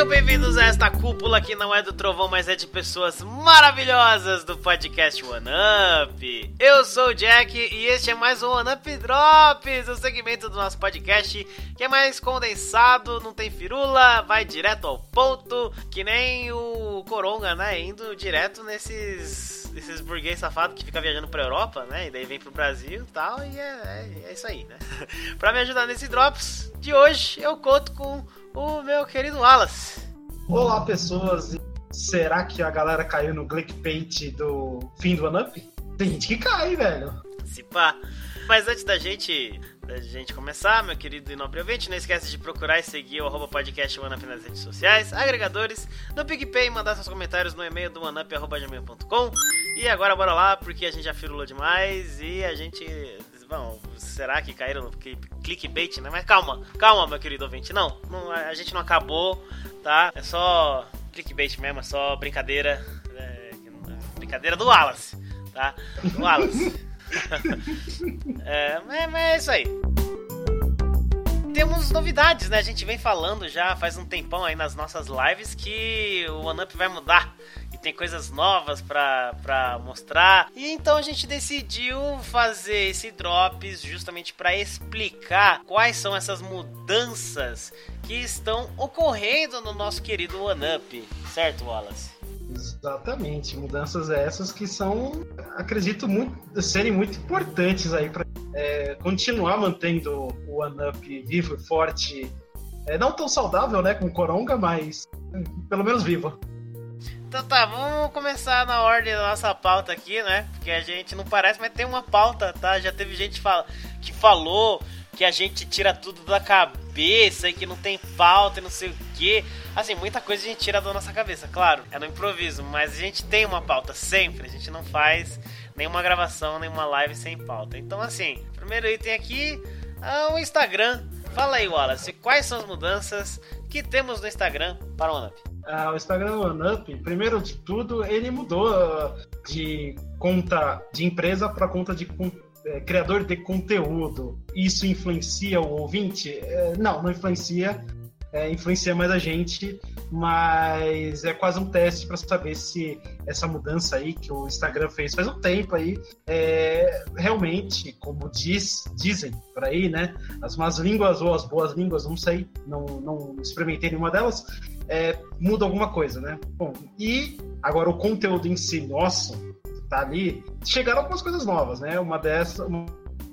Sejam bem-vindos a esta cúpula que não é do trovão, mas é de pessoas maravilhosas do podcast One Up. Eu sou o Jack e este é mais um One Up Drops, o segmento do nosso podcast que é mais condensado, não tem firula, vai direto ao ponto, que nem o Coronga, né? Indo direto nesses esses burguês safados que fica viajando pra Europa, né? E daí vem pro Brasil e tal, e é, é, é isso aí, né? pra me ajudar nesse Drops de hoje, eu conto com o meu querido Wallace. Olá, pessoas. Será que a galera caiu no clickbait do fim do One Up? Tem gente que cai, velho. Se pá. Mas antes da gente, da gente começar, meu querido e nobre ouvinte, não esquece de procurar e seguir o arroba podcast OneUp nas redes sociais, agregadores, no PicPay, mandar seus comentários no e-mail do oneup.gmail.com. E agora bora lá, porque a gente já firulou demais e a gente Bom, será que caíram no clickbait, né? Mas calma, calma, meu querido ouvinte. Não, não a gente não acabou, tá? É só clickbait mesmo, é só brincadeira. É, brincadeira do Wallace, tá? Do Wallace. é, mas, mas é isso aí temos novidades, né? A gente vem falando já faz um tempão aí nas nossas lives que o OneUp vai mudar tem coisas novas para mostrar. E então a gente decidiu fazer esse drops justamente para explicar quais são essas mudanças que estão ocorrendo no nosso querido OneUp, certo, Wallace? Exatamente, mudanças essas que são, acredito, muito, serem muito importantes aí para é, continuar mantendo o OneUp vivo e forte. É, não tão saudável, né, com Coronga, mas pelo menos vivo. Então tá, vamos começar na ordem da nossa pauta aqui, né? Porque a gente não parece, mas tem uma pauta, tá? Já teve gente que falou que a gente tira tudo da cabeça e que não tem pauta e não sei o que. Assim, muita coisa a gente tira da nossa cabeça, claro, é no improviso, mas a gente tem uma pauta sempre, a gente não faz nenhuma gravação, nenhuma live sem pauta. Então, assim, primeiro item aqui é o Instagram. Fala aí, Wallace, quais são as mudanças que temos no Instagram para o OneUp? Ah, o Instagram OneUp, primeiro de tudo, ele mudou ah, de conta de empresa para conta de é, criador de conteúdo. Isso influencia o ouvinte? É, não, não influencia. É, influencia mais a gente, mas é quase um teste para saber se essa mudança aí que o Instagram fez faz um tempo aí, é, realmente, como diz, dizem por aí, né? As más línguas ou as boas línguas, não sei, não, não experimentei nenhuma delas, é, muda alguma coisa, né? Bom, e agora o conteúdo em si nosso tá ali, chegaram algumas coisas novas, né? Uma dessas,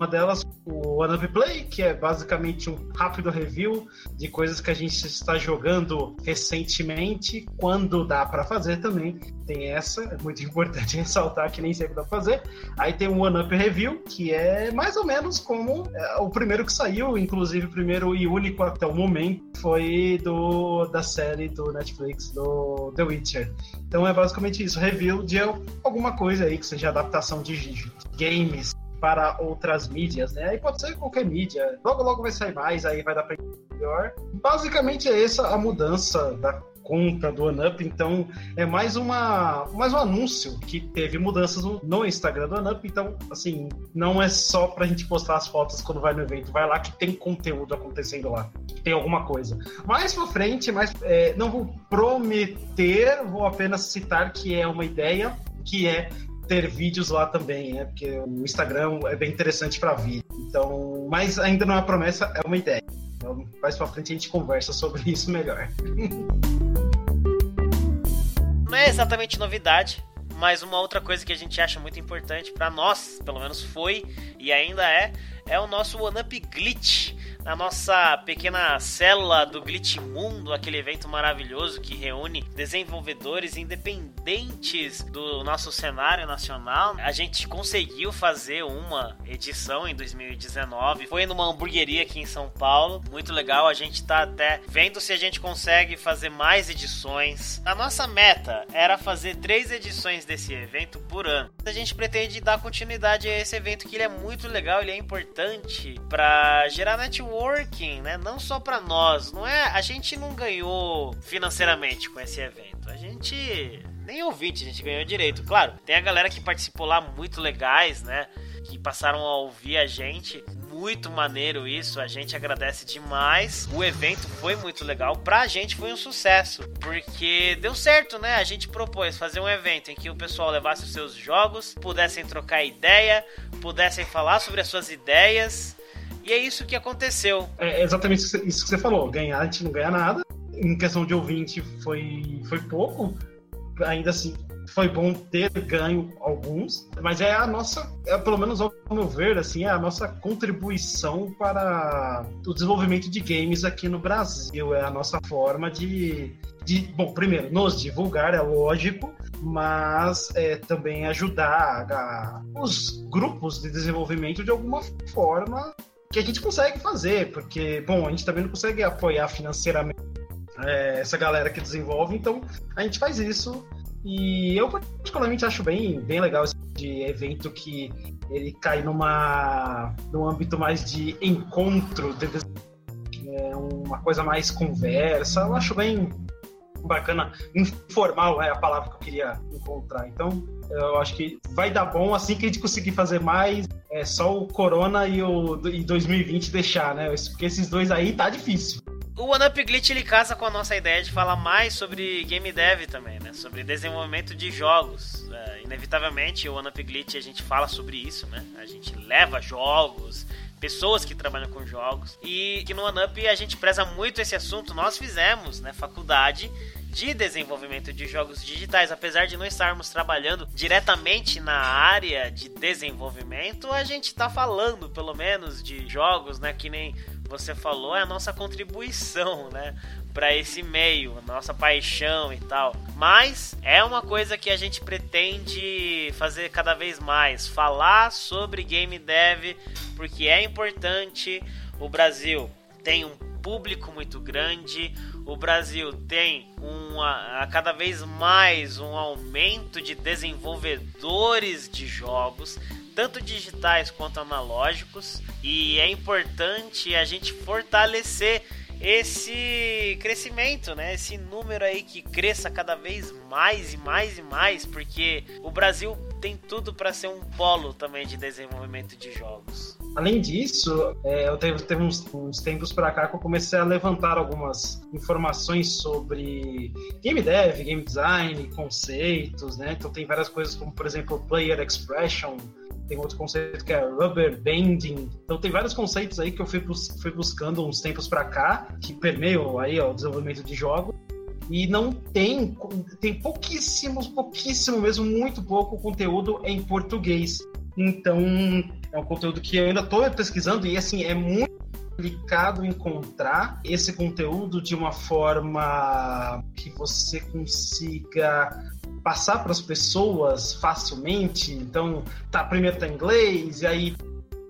delas, o Another Play, que é basicamente um rápido review de coisas que a gente está jogando recentemente, quando dá para fazer também. Tem essa, é muito importante ressaltar que nem sempre dá pra fazer. Aí tem o One Up Review, que é mais ou menos como é, o primeiro que saiu, inclusive o primeiro e único até o momento, foi do da série do Netflix, do The Witcher. Então é basicamente isso, review de alguma coisa aí que seja adaptação de games para outras mídias, né? Aí pode ser qualquer mídia. Logo, logo vai sair mais, aí vai dar para melhor. Basicamente é essa a mudança da conta do OneUp, então é mais uma mais um anúncio que teve mudanças no, Instagram do OneUp, então assim, não é só pra gente postar as fotos quando vai no evento, vai lá que tem conteúdo acontecendo lá, tem alguma coisa. Mais pra frente, mais, é, não vou prometer, vou apenas citar que é uma ideia, que é ter vídeos lá também, né? Porque o Instagram é bem interessante para vídeo. Então, mas ainda não é uma promessa, é uma ideia. Então, mais para frente a gente conversa sobre isso melhor. não é exatamente novidade, mas uma outra coisa que a gente acha muito importante para nós, pelo menos foi e ainda é, é o nosso One Up Glitch na nossa pequena célula do Glitch Mundo, aquele evento maravilhoso que reúne desenvolvedores independentes do nosso cenário nacional. A gente conseguiu fazer uma edição em 2019. Foi numa hamburgueria aqui em São Paulo. Muito legal. A gente tá até vendo se a gente consegue fazer mais edições. A nossa meta era fazer três edições desse evento por ano. A gente pretende dar continuidade a esse evento que ele é muito legal, ele é importante para gerar network networking, né? Não só para nós, não é? A gente não ganhou financeiramente com esse evento. A gente nem ouvinte, a gente ganhou direito. Claro, tem a galera que participou lá muito legais, né? Que passaram a ouvir a gente muito maneiro isso, a gente agradece demais. O evento foi muito legal, pra gente foi um sucesso, porque deu certo, né? A gente propôs fazer um evento em que o pessoal levasse os seus jogos, pudessem trocar ideia, pudessem falar sobre as suas ideias. E é isso que aconteceu. É exatamente isso que você falou. Ganhar, a gente não ganha nada. Em questão de ouvinte, foi, foi pouco. Ainda assim, foi bom ter ganho alguns, mas é a nossa, é, pelo menos ao meu ver, assim, é a nossa contribuição para o desenvolvimento de games aqui no Brasil. É a nossa forma de, de bom, primeiro, nos divulgar, é lógico, mas é, também ajudar a, os grupos de desenvolvimento de alguma forma que a gente consegue fazer, porque, bom, a gente também não consegue apoiar financeiramente é, essa galera que desenvolve, então a gente faz isso e eu particularmente acho bem, bem legal esse tipo de evento que ele cai numa num âmbito mais de encontro, de, é, uma coisa mais conversa. Eu acho bem bacana, informal é a palavra que eu queria encontrar. Então, eu acho que vai dar bom assim que a gente conseguir fazer mais. É só o Corona e o e 2020 deixar, né? Porque esses dois aí tá difícil o One Up Glitch ele casa com a nossa ideia de falar mais sobre game dev também, né? Sobre desenvolvimento de jogos. É, inevitavelmente, o One Up Glitch a gente fala sobre isso, né? A gente leva jogos, pessoas que trabalham com jogos. E que no One Up a gente preza muito esse assunto. Nós fizemos, né, faculdade de desenvolvimento de jogos digitais, apesar de não estarmos trabalhando diretamente na área de desenvolvimento, a gente está falando pelo menos de jogos, né, que nem você falou, é a nossa contribuição, né? Para esse meio, nossa paixão e tal. Mas é uma coisa que a gente pretende fazer cada vez mais: falar sobre game dev, porque é importante. O Brasil tem um público muito grande, o Brasil tem uma, a cada vez mais um aumento de desenvolvedores de jogos, tanto digitais quanto analógicos, e é importante a gente fortalecer esse crescimento, né? Esse número aí que cresça cada vez mais e mais e mais, porque o Brasil tem tudo para ser um polo também de desenvolvimento de jogos. Além disso, é, eu teve, teve uns, uns tempos para cá que eu comecei a levantar algumas informações sobre game dev, game design, conceitos, né? Então tem várias coisas como, por exemplo, player expression, tem outro conceito que é rubber banding. Então tem vários conceitos aí que eu fui, bus fui buscando uns tempos para cá, que permeiam aí ó, o desenvolvimento de jogos. E não tem, tem pouquíssimos, pouquíssimo mesmo, muito pouco conteúdo em português. Então, é um conteúdo que eu ainda estou pesquisando e, assim, é muito complicado encontrar esse conteúdo de uma forma que você consiga passar para as pessoas facilmente. Então, tá, primeiro tá em inglês, e aí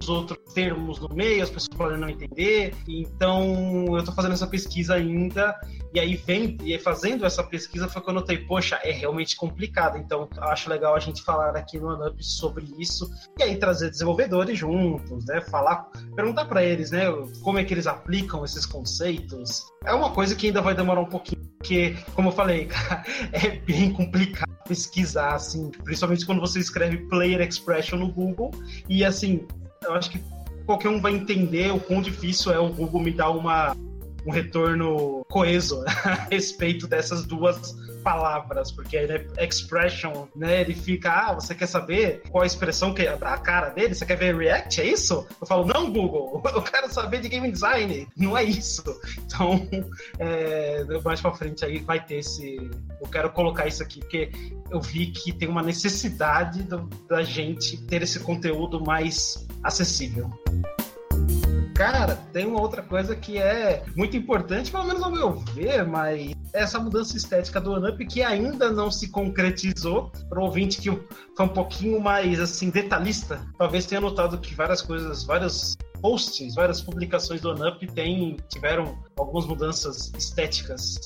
outros termos no meio, as pessoas podem não entender. Então, eu estou fazendo essa pesquisa ainda, e aí vem, e fazendo essa pesquisa foi quando eu notei, poxa, é realmente complicado. Então, acho legal a gente falar aqui no ANUP sobre isso, e aí trazer desenvolvedores juntos, né? Falar, perguntar para eles, né, como é que eles aplicam esses conceitos. É uma coisa que ainda vai demorar um pouquinho, porque, como eu falei, é bem complicado pesquisar, assim, principalmente quando você escreve Player Expression no Google, e assim, eu acho que qualquer um vai entender o quão difícil é o Google me dar uma, um retorno coeso a respeito dessas duas palavras, porque né, expression, né, ele fica, ah, você quer saber qual a expressão que é a cara dele? Você quer ver react? É isso? Eu falo, não, Google, eu quero saber de game design, não é isso. Então, é, mais pra frente aí vai ter esse, eu quero colocar isso aqui, porque eu vi que tem uma necessidade do, da gente ter esse conteúdo mais acessível. Cara, tem uma outra coisa que é muito importante, pelo menos ao meu ver, mas essa mudança estética do OneUp que ainda não se concretizou. Para o ouvinte que foi um pouquinho mais assim detalhista, talvez tenha notado que várias coisas, vários posts, várias publicações do OneUp tem, tiveram algumas mudanças estéticas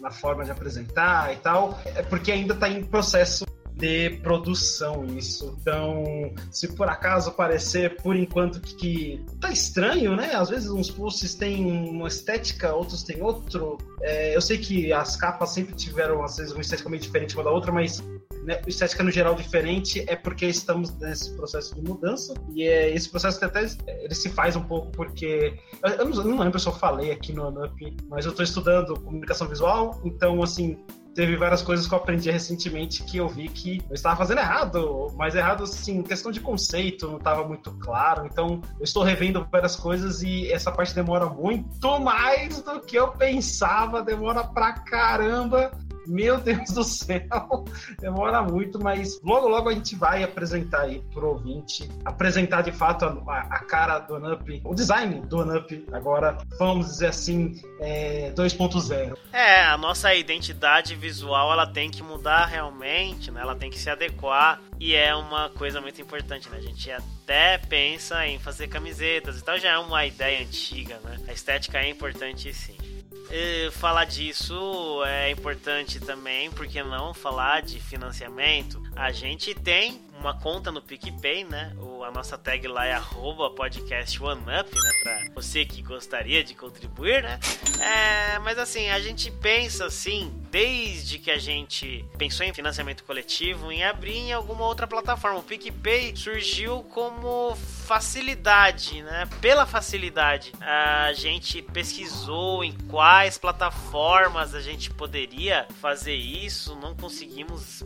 na forma de apresentar e tal, é porque ainda está em processo de produção isso. Então, se por acaso parecer por enquanto que, que tá estranho, né? Às vezes uns posts têm uma estética, outros têm outro. É, eu sei que as capas sempre tiveram às vezes uma estética meio diferente uma da outra, mas né, estética no geral diferente, é porque estamos nesse processo de mudança. E é, esse processo até ele se faz um pouco porque. Eu não, eu não lembro se eu falei aqui no ANUP, mas eu estou estudando comunicação visual, então, assim, teve várias coisas que eu aprendi recentemente que eu vi que eu estava fazendo errado, mas errado assim, questão de conceito, não estava muito claro. Então, eu estou revendo várias coisas e essa parte demora muito mais do que eu pensava, demora pra caramba. Meu Deus do céu, demora muito, mas logo logo a gente vai apresentar aí pro ouvinte, apresentar de fato a, a cara do Anup, o design do Anup, agora, vamos dizer assim, é, 2.0. É, a nossa identidade visual ela tem que mudar realmente, né? Ela tem que se adequar e é uma coisa muito importante, né? A gente até pensa em fazer camisetas e tal, já é uma ideia antiga, né? A estética é importante sim. Falar disso é importante também, porque não falar de financiamento? A gente tem uma conta no PicPay, né? O, a nossa tag lá é arroba podcast OneUp, né? Pra você que gostaria de contribuir, né? É, mas assim, a gente pensa assim, desde que a gente pensou em financiamento coletivo, em abrir em alguma outra plataforma. O PicPay surgiu como facilidade, né? Pela facilidade. A gente pesquisou em quais plataformas a gente poderia fazer isso, não conseguimos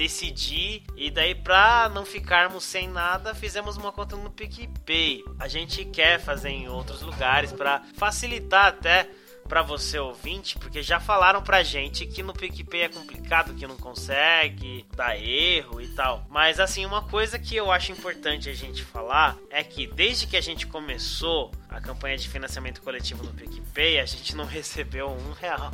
decidir e daí pra não ficarmos sem nada, fizemos uma conta no PicPay. A gente quer fazer em outros lugares para facilitar até para você ouvinte, porque já falaram pra gente que no PicPay é complicado, que não consegue, dá erro e tal. Mas assim, uma coisa que eu acho importante a gente falar é que desde que a gente começou a campanha de financiamento coletivo no PicPay, a gente não recebeu um real.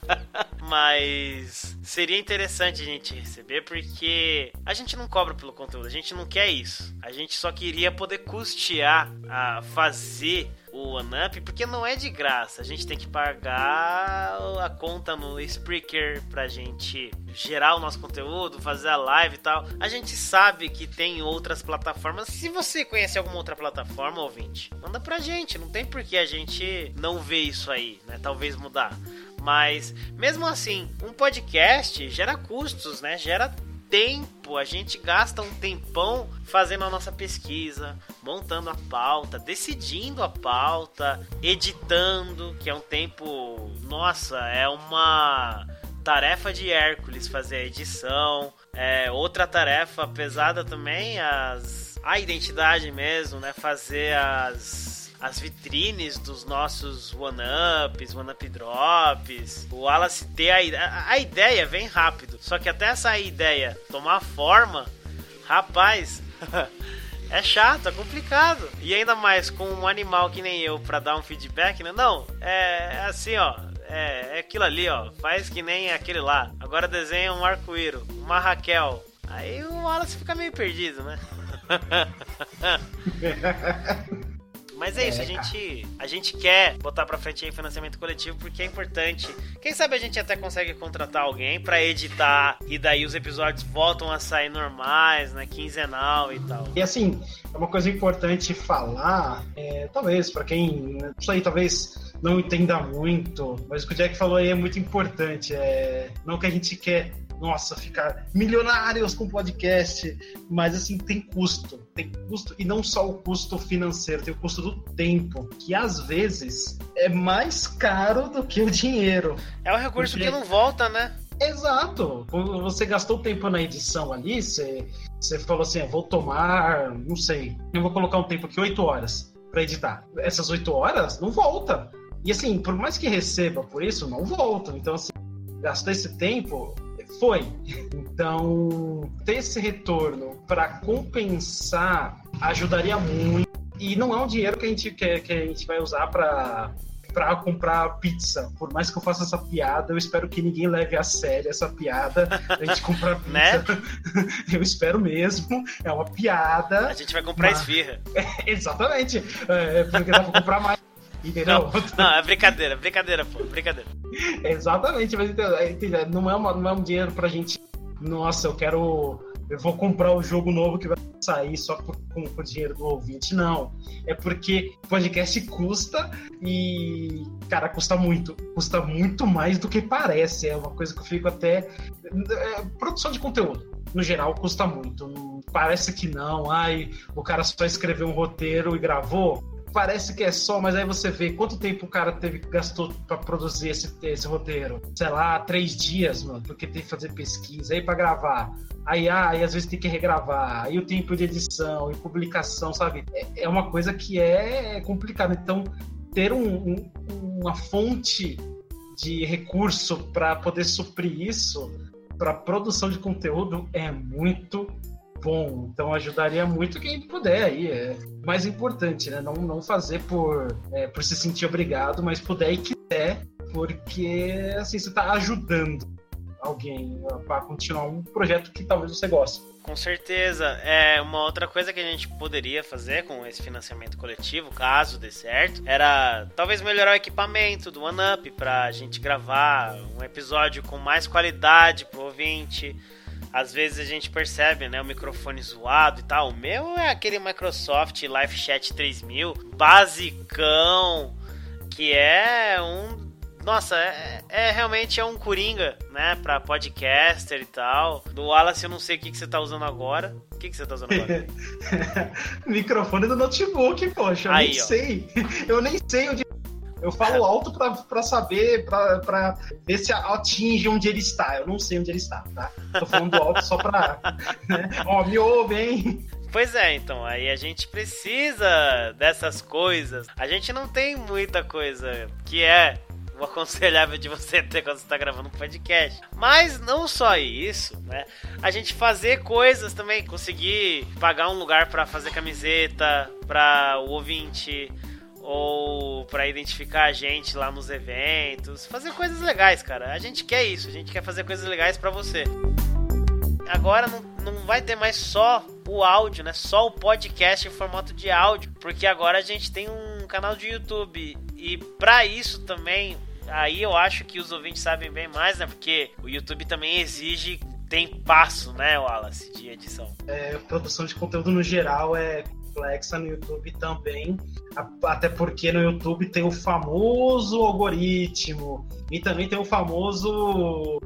Mas seria interessante a gente receber porque a gente não cobra pelo conteúdo, a gente não quer isso. A gente só queria poder custear a fazer o OneUp, porque não é de graça. A gente tem que pagar a conta no Spreaker pra gente gerar o nosso conteúdo, fazer a live e tal. A gente sabe que tem outras plataformas. Se você conhece alguma outra plataforma, ouvinte, manda pra gente. Não tem por que a gente não ver isso aí, né? Talvez mudar. Mas mesmo assim, um podcast gera custos, né? Gera tempo, a gente gasta um tempão fazendo a nossa pesquisa, montando a pauta, decidindo a pauta, editando, que é um tempo, nossa, é uma tarefa de Hércules fazer a edição. É outra tarefa pesada também, as a identidade mesmo, né? Fazer as as vitrines dos nossos one-ups, one-up drops. O Wallace ter a, a ideia vem rápido. Só que até essa ideia tomar forma, rapaz, é chato, é complicado. E ainda mais com um animal que nem eu para dar um feedback, né? Não, é, é assim, ó. É, é aquilo ali, ó. Faz que nem aquele lá. Agora desenha um arco-íro, uma Raquel. Aí o Wallace fica meio perdido, né? Mas é isso, é, a gente, a gente quer botar pra frente aí financiamento coletivo porque é importante. Quem sabe a gente até consegue contratar alguém para editar e daí os episódios voltam a sair normais, né? Quinzenal e tal. E assim, é uma coisa importante falar, é, talvez para quem, isso aí talvez não entenda muito, mas o que o Jack falou aí é muito importante. É, não que a gente quer nossa, ficar milionários com podcast, mas assim, tem custo. Tem custo, e não só o custo financeiro, tem o custo do tempo, que às vezes é mais caro do que o dinheiro. É o recurso porque... que não volta, né? Exato. Quando você gastou tempo na edição ali, você, você falou assim: ah, vou tomar, não sei, eu vou colocar um tempo aqui, 8 horas para editar. Essas 8 horas não volta. E assim, por mais que receba por isso, não volta. Então, assim, gastou esse tempo, foi. Então, ter esse retorno para compensar ajudaria muito. E não é um dinheiro que a gente, que, que a gente vai usar para para comprar pizza. Por mais que eu faça essa piada, eu espero que ninguém leve a sério essa piada. A gente comprar pizza. né? Eu espero mesmo. É uma piada. A gente vai comprar mas... esfirra. É, exatamente. É, porque dá pra comprar mais. Não, não, é brincadeira, brincadeira, pô, brincadeira. Exatamente, mas entendeu? Não, é uma, não é um dinheiro pra gente. Nossa, eu quero eu vou comprar o jogo novo que vai sair só por, com, com o dinheiro do ouvinte. Não. É porque podcast custa e, cara, custa muito. Custa muito mais do que parece. É uma coisa que eu fico até. É, produção de conteúdo, no geral, custa muito. Parece que não. Ai, o cara só escreveu um roteiro e gravou parece que é só, mas aí você vê quanto tempo o cara teve gastou para produzir esse, esse roteiro. Sei lá, três dias, mano, porque tem que fazer pesquisa, aí para gravar. Aí, ah, aí às vezes tem que regravar, aí o tempo de edição e publicação, sabe? É, é uma coisa que é complicada. Então, ter um, um, uma fonte de recurso para poder suprir isso para produção de conteúdo é muito bom. Então ajudaria muito quem puder aí. É mais importante, né? Não, não fazer por, é, por se sentir obrigado, mas puder e quiser, porque assim, você está ajudando alguém para continuar um projeto que talvez você goste. Com certeza. É uma outra coisa que a gente poderia fazer com esse financiamento coletivo, caso dê certo, era talvez melhorar o equipamento do OneUp para a gente gravar um episódio com mais qualidade pro ouvinte às vezes a gente percebe, né, o microfone zoado e tal. O meu é aquele Microsoft Live Chat 3000, basicão, que é um nossa, é, é, realmente é um coringa, né? Pra podcaster e tal. Do Wallace eu não sei o que, que você tá usando agora. O que, que você tá usando agora? Microfone do notebook, poxa. Eu Aí, nem ó. sei. Eu nem sei onde eu falo alto para saber, para ver se atinge onde ele está. Eu não sei onde ele está, tá? Tô falando alto só para. Né? Ó, me ouve, hein? Pois é, então, aí a gente precisa dessas coisas. A gente não tem muita coisa que é o aconselhável de você ter quando você está gravando um podcast. Mas não só isso, né? A gente fazer coisas também, conseguir pagar um lugar para fazer camiseta para o ouvinte, ou para identificar a gente lá nos eventos, fazer coisas legais, cara. A gente quer isso, a gente quer fazer coisas legais para você. Agora não, não vai ter mais só o áudio, né? Só o podcast em formato de áudio, porque agora a gente tem um canal de YouTube e para isso também, aí eu acho que os ouvintes sabem bem mais, né? Porque o YouTube também exige tem passo, né, Wallace, de edição. É, produção de conteúdo no geral é complexa no YouTube também, até porque no YouTube tem o famoso algoritmo. E também tem o famoso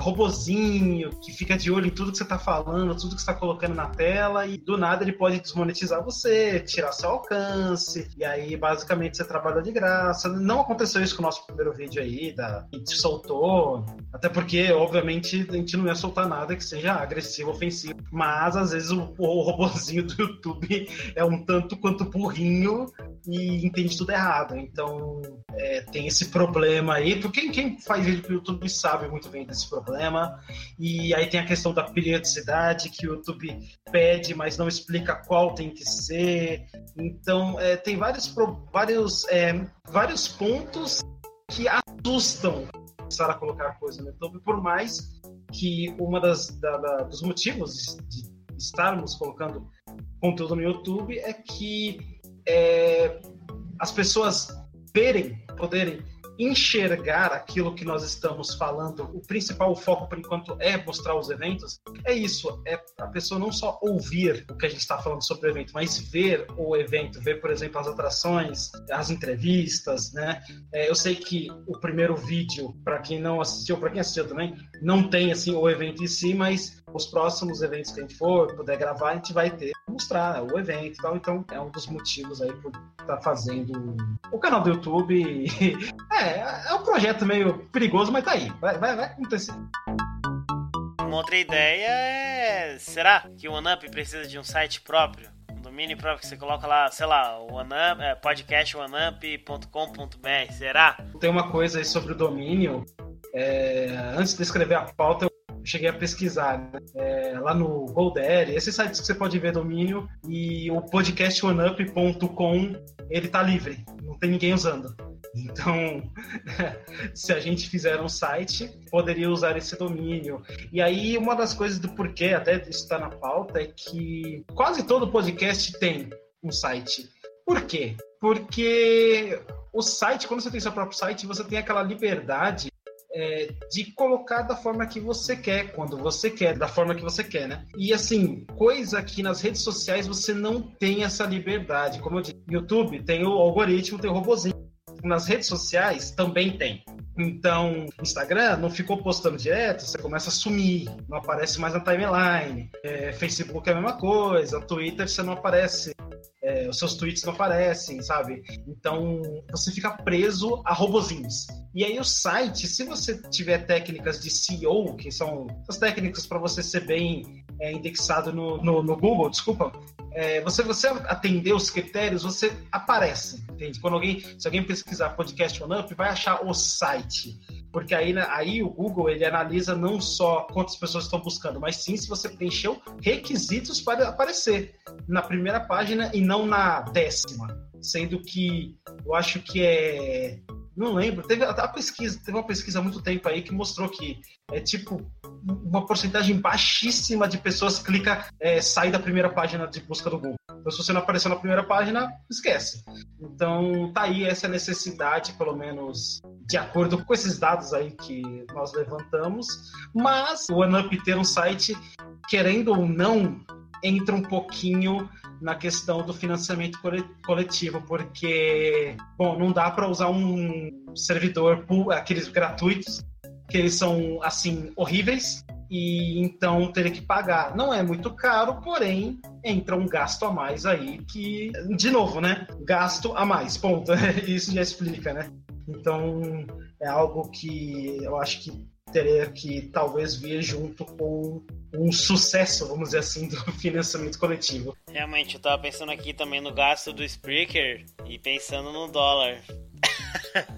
robozinho que fica de olho em tudo que você está falando, tudo que está colocando na tela, e do nada ele pode desmonetizar você, tirar seu alcance, e aí basicamente você trabalha de graça. Não aconteceu isso com o nosso primeiro vídeo aí, da, a gente soltou, até porque, obviamente, a gente não ia soltar nada que seja agressivo, ofensivo, mas às vezes o, o robozinho do YouTube é um tanto quanto burrinho e entende tudo errado. Então é, tem esse problema aí, porque quem, faz vídeo pro YouTube sabe muito bem desse problema problema. E aí tem a questão da periodicidade que o YouTube pede, mas não explica qual tem que ser. Então, é, tem vários, vários, é, vários pontos que assustam começar a colocar coisa no YouTube, por mais que uma das da, da, dos motivos de estarmos colocando conteúdo no YouTube é que é, as pessoas verem, poderem enxergar aquilo que nós estamos falando, o principal foco por enquanto é mostrar os eventos, é isso, é a pessoa não só ouvir o que a gente está falando sobre o evento, mas ver o evento, ver, por exemplo, as atrações, as entrevistas, né? É, eu sei que o primeiro vídeo, para quem não assistiu, para quem assistiu também, não tem assim o evento em si, mas os próximos eventos que a gente for, puder gravar, a gente vai ter mostrar o evento e tal. Então é um dos motivos aí por estar tá fazendo o canal do YouTube. é, é um projeto meio perigoso, mas tá aí. Vai, vai, vai acontecer. Uma outra ideia é: será que o OneUp precisa de um site próprio? Um domínio próprio que você coloca lá, sei lá, OneUp, é, podcastoneUp.com.br, será? Tem uma coisa aí sobre o domínio. É, antes de escrever a pauta, cheguei a pesquisar né? é, lá no GoDaddy, esses sites que você pode ver domínio e o podcastoneUp.com ele tá livre, não tem ninguém usando. Então, se a gente fizer um site, poderia usar esse domínio. E aí, uma das coisas do porquê, até isso está na pauta, é que quase todo podcast tem um site. Por quê? Porque o site, quando você tem seu próprio site, você tem aquela liberdade é, de colocar da forma que você quer, quando você quer, da forma que você quer, né? E assim, coisa que nas redes sociais você não tem essa liberdade. Como eu disse, YouTube tem o algoritmo, tem o robozinho. Nas redes sociais também tem. Então, Instagram não ficou postando direto, você começa a sumir, não aparece mais na timeline. É, Facebook é a mesma coisa, Twitter você não aparece é, os seus tweets não aparecem, sabe? Então você fica preso a robozinhos. E aí o site, se você tiver técnicas de SEO, que são as técnicas para você ser bem é, indexado no, no, no, Google, desculpa, é, você, você atender os critérios, você aparece, entende? Quando alguém, se alguém pesquisar podcast on up, vai achar o site. Porque aí, né, aí o Google ele analisa não só quantas pessoas estão buscando, mas sim se você preencheu requisitos para aparecer na primeira página e não na décima. Sendo que eu acho que é não lembro. Teve a pesquisa, teve uma pesquisa há muito tempo aí que mostrou que é tipo uma porcentagem baixíssima de pessoas clica é, da primeira página de busca do Google. Então, se você não apareceu na primeira página, esquece. Então, tá aí essa necessidade, pelo menos de acordo com esses dados aí que nós levantamos. Mas o OneUp ter um site, querendo ou não, entra um pouquinho na questão do financiamento coletivo, porque, bom, não dá para usar um servidor, aqueles gratuitos, que eles são, assim, horríveis, e então teria que pagar. Não é muito caro, porém entra um gasto a mais aí que, de novo, né? Gasto a mais, ponto. Isso já explica, né? Então é algo que eu acho que teria que talvez vir junto com um sucesso, vamos dizer assim, do financiamento coletivo. Realmente, eu tava pensando aqui também no gasto do Spreaker e pensando no dólar.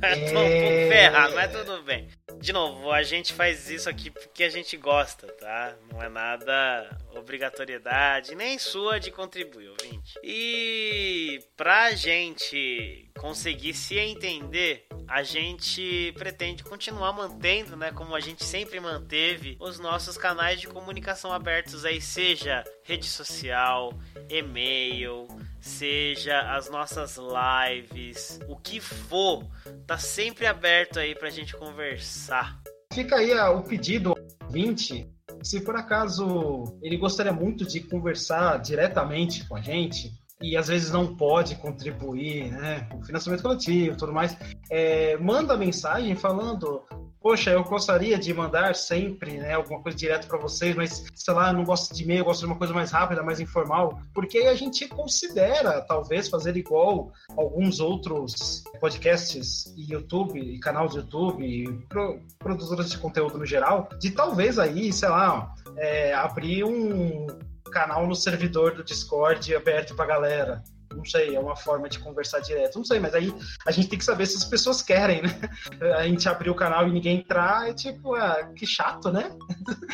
É... Tô um pouco ferrado, mas tudo bem. De novo, a gente faz isso aqui porque a gente gosta, tá? Não é nada obrigatoriedade, nem sua de contribuir, ouvinte. E pra gente conseguir se entender, a gente pretende continuar mantendo, né, como a gente sempre manteve, os nossos canais de comunicação abertos aí, seja rede social, e-mail, seja as nossas lives, o que for, tá sempre aberto aí pra gente conversar. Fica aí o pedido 20 se por acaso ele gostaria muito de conversar diretamente com a gente, e às vezes não pode contribuir, né? O financiamento coletivo tudo mais, é, manda mensagem falando poxa, eu gostaria de mandar sempre né, alguma coisa direto para vocês, mas sei lá, eu não gosto de e-mail, eu gosto de uma coisa mais rápida, mais informal, porque a gente considera talvez fazer igual alguns outros podcasts e YouTube, e canal de YouTube, e pro, produtoras de conteúdo no geral, de talvez aí, sei lá, é, abrir um canal no servidor do Discord aberto pra galera. Não sei, é uma forma de conversar direto. Não sei, mas aí a gente tem que saber se as pessoas querem, né? A gente abrir o canal e ninguém entrar, é tipo, ah, que chato, né?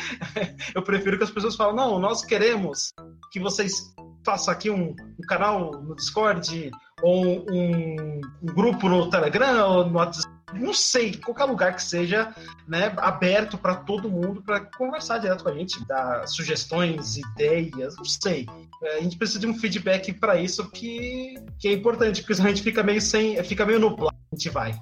Eu prefiro que as pessoas falem, não, nós queremos que vocês façam aqui um, um canal no Discord ou um, um, grupo no Telegram ou no WhatsApp não sei, qualquer lugar que seja, né, aberto para todo mundo para conversar direto com a gente, dar sugestões, ideias, não sei. É, a gente precisa de um feedback para isso que, que é importante, porque senão a gente fica meio sem, fica meio nublado, a gente vai.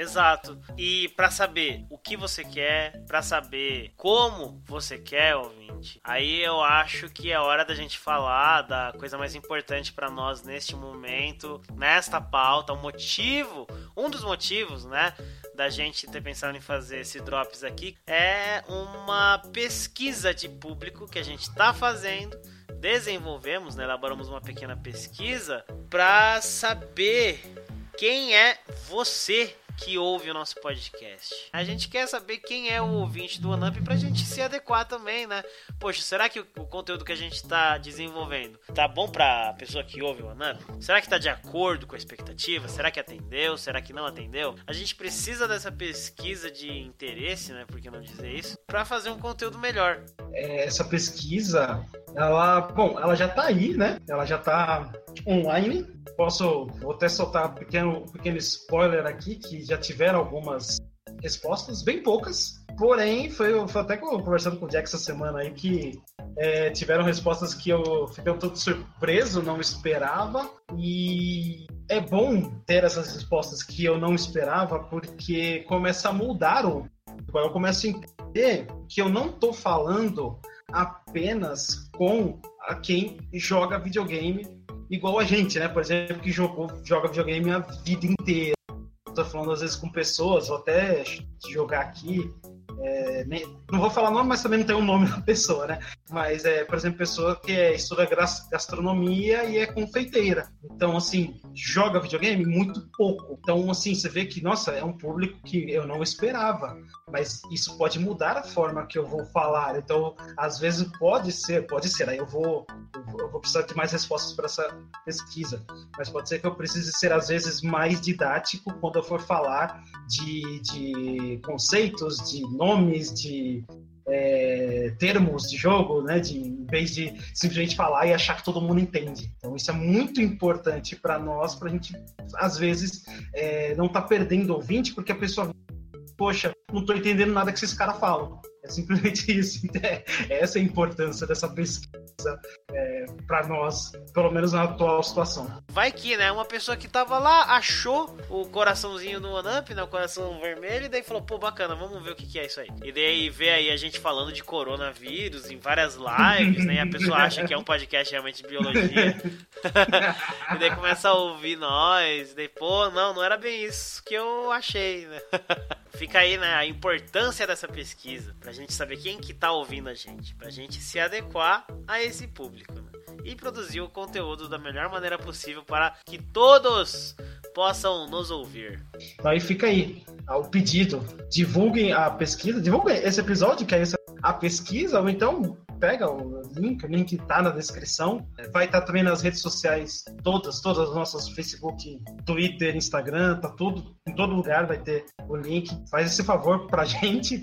Exato. E para saber o que você quer, para saber como você quer, ouvinte, aí eu acho que é hora da gente falar da coisa mais importante para nós neste momento, nesta pauta, o motivo, um dos motivos, né, da gente ter pensado em fazer esse drops aqui é uma pesquisa de público que a gente está fazendo desenvolvemos, né, elaboramos uma pequena pesquisa para saber quem é você que ouve o nosso podcast. A gente quer saber quem é o ouvinte do OneUp pra gente se adequar também, né? Poxa, será que o, conteúdo que a gente tá desenvolvendo tá bom pra pessoa que ouve o OneUp? Será que tá de acordo com a expectativa? Será que atendeu? Será que não atendeu? A gente precisa dessa pesquisa de interesse, né? Por que não dizer isso? Pra fazer um conteúdo melhor. É, essa pesquisa, ela, bom, ela já tá aí, né? Ela já tá online. Posso vou até soltar um pequeno, um pequeno spoiler aqui, que já tiveram algumas respostas, bem poucas. Porém, foi, foi até conversando com o Jack essa semana aí que é, tiveram respostas que eu fiquei todo surpreso, não esperava. E é bom ter essas respostas que eu não esperava, porque começa a mudar o. Eu começo a entender que eu não estou falando apenas com a quem joga videogame igual a gente, né? Por exemplo, que jogou, joga videogame a vida inteira. Estou falando às vezes com pessoas, vou até jogar aqui é, nem, não vou falar nome, mas também não tem o nome da pessoa, né? Mas é, por exemplo, pessoa que é, estuda gastronomia e é confeiteira. Então, assim, joga videogame muito pouco. Então, assim, você vê que, nossa, é um público que eu não esperava. Mas isso pode mudar a forma que eu vou falar. Então, às vezes pode ser, pode ser. Aí eu vou, eu vou precisar de mais respostas para essa pesquisa. Mas pode ser que eu precise ser, às vezes, mais didático quando eu for falar de, de conceitos, de nomes, de é, termos de jogo, né? De, em vez de simplesmente falar e achar que todo mundo entende. Então isso é muito importante para nós, para a gente às vezes é, não tá perdendo ouvinte, porque a pessoa, poxa, não estou entendendo nada que esses caras falam. É simplesmente isso. É, essa é a importância dessa pesquisa é, para nós, pelo menos na atual situação. Vai que, né? Uma pessoa que tava lá achou o coraçãozinho no OneUp, né? O coração vermelho, e daí falou, pô, bacana, vamos ver o que, que é isso aí. E daí vê aí a gente falando de coronavírus em várias lives, né? E a pessoa acha que é um podcast realmente de biologia. e daí começa a ouvir nós, e daí, pô, não, não era bem isso que eu achei, né? Fica aí, né, a importância dessa pesquisa, pra gente saber quem que tá ouvindo a gente, pra gente se adequar a esse público, né? E produzir o conteúdo da melhor maneira possível para que todos possam nos ouvir. Aí fica aí o pedido, divulguem a pesquisa, divulguem esse episódio, que é a pesquisa, ou então pega o link, o link tá na descrição. Vai estar tá também nas redes sociais, todas, todas as nossas Facebook, Twitter, Instagram, tá tudo, em todo lugar vai ter o link. Faz esse favor pra gente,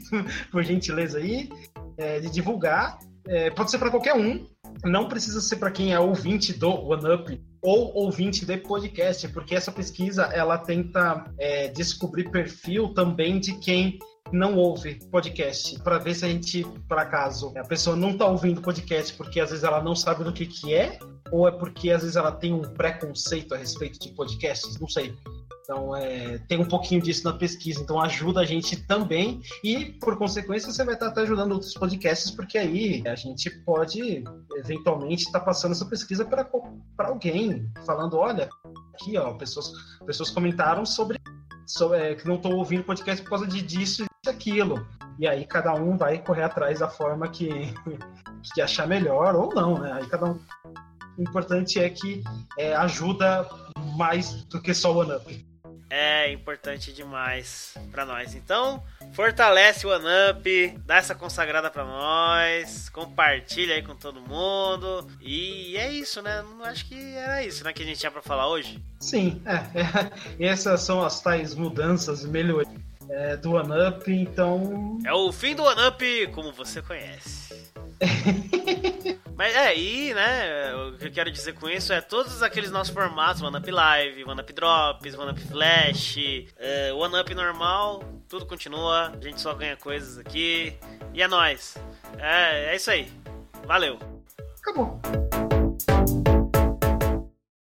por gentileza aí, é, de divulgar. É, pode ser para qualquer um, não precisa ser para quem é ouvinte do OneUp ou ouvinte de podcast, porque essa pesquisa ela tenta é, descobrir perfil também de quem não ouve podcast para ver se a gente, por acaso, a pessoa não está ouvindo podcast porque às vezes ela não sabe do que que é, ou é porque às vezes ela tem um preconceito a respeito de podcasts, não sei. Então, é, tem um pouquinho disso na pesquisa, então ajuda a gente também e, por consequência, você vai estar até ajudando outros podcasts, porque aí a gente pode, eventualmente, estar tá passando essa pesquisa para alguém, falando, olha, aqui, ó, pessoas, pessoas comentaram sobre, é, que não estão ouvindo podcast por causa de disso e aquilo. E aí cada um vai correr atrás da forma que, que achar melhor ou não, né? Aí cada um. O importante é que é, ajuda mais do que só o OneUp é importante demais para nós. Então, fortalece o OneUp, dá essa consagrada para nós, compartilha aí com todo mundo. E é isso, né? Acho que era isso, né, que a gente tinha para falar hoje. Sim, é, é, essas são as tais mudanças e melhorias é, do OneUp, então. É o fim do OneUp como você conhece. Mas é, aí, né, o que eu quero dizer com isso é todos aqueles nossos formatos, OneUp Live, OneUp Drops, OneUp Flash, uh, OneUp normal, tudo continua, a gente só ganha coisas aqui, e é nóis. É, é isso aí. Valeu. Acabou.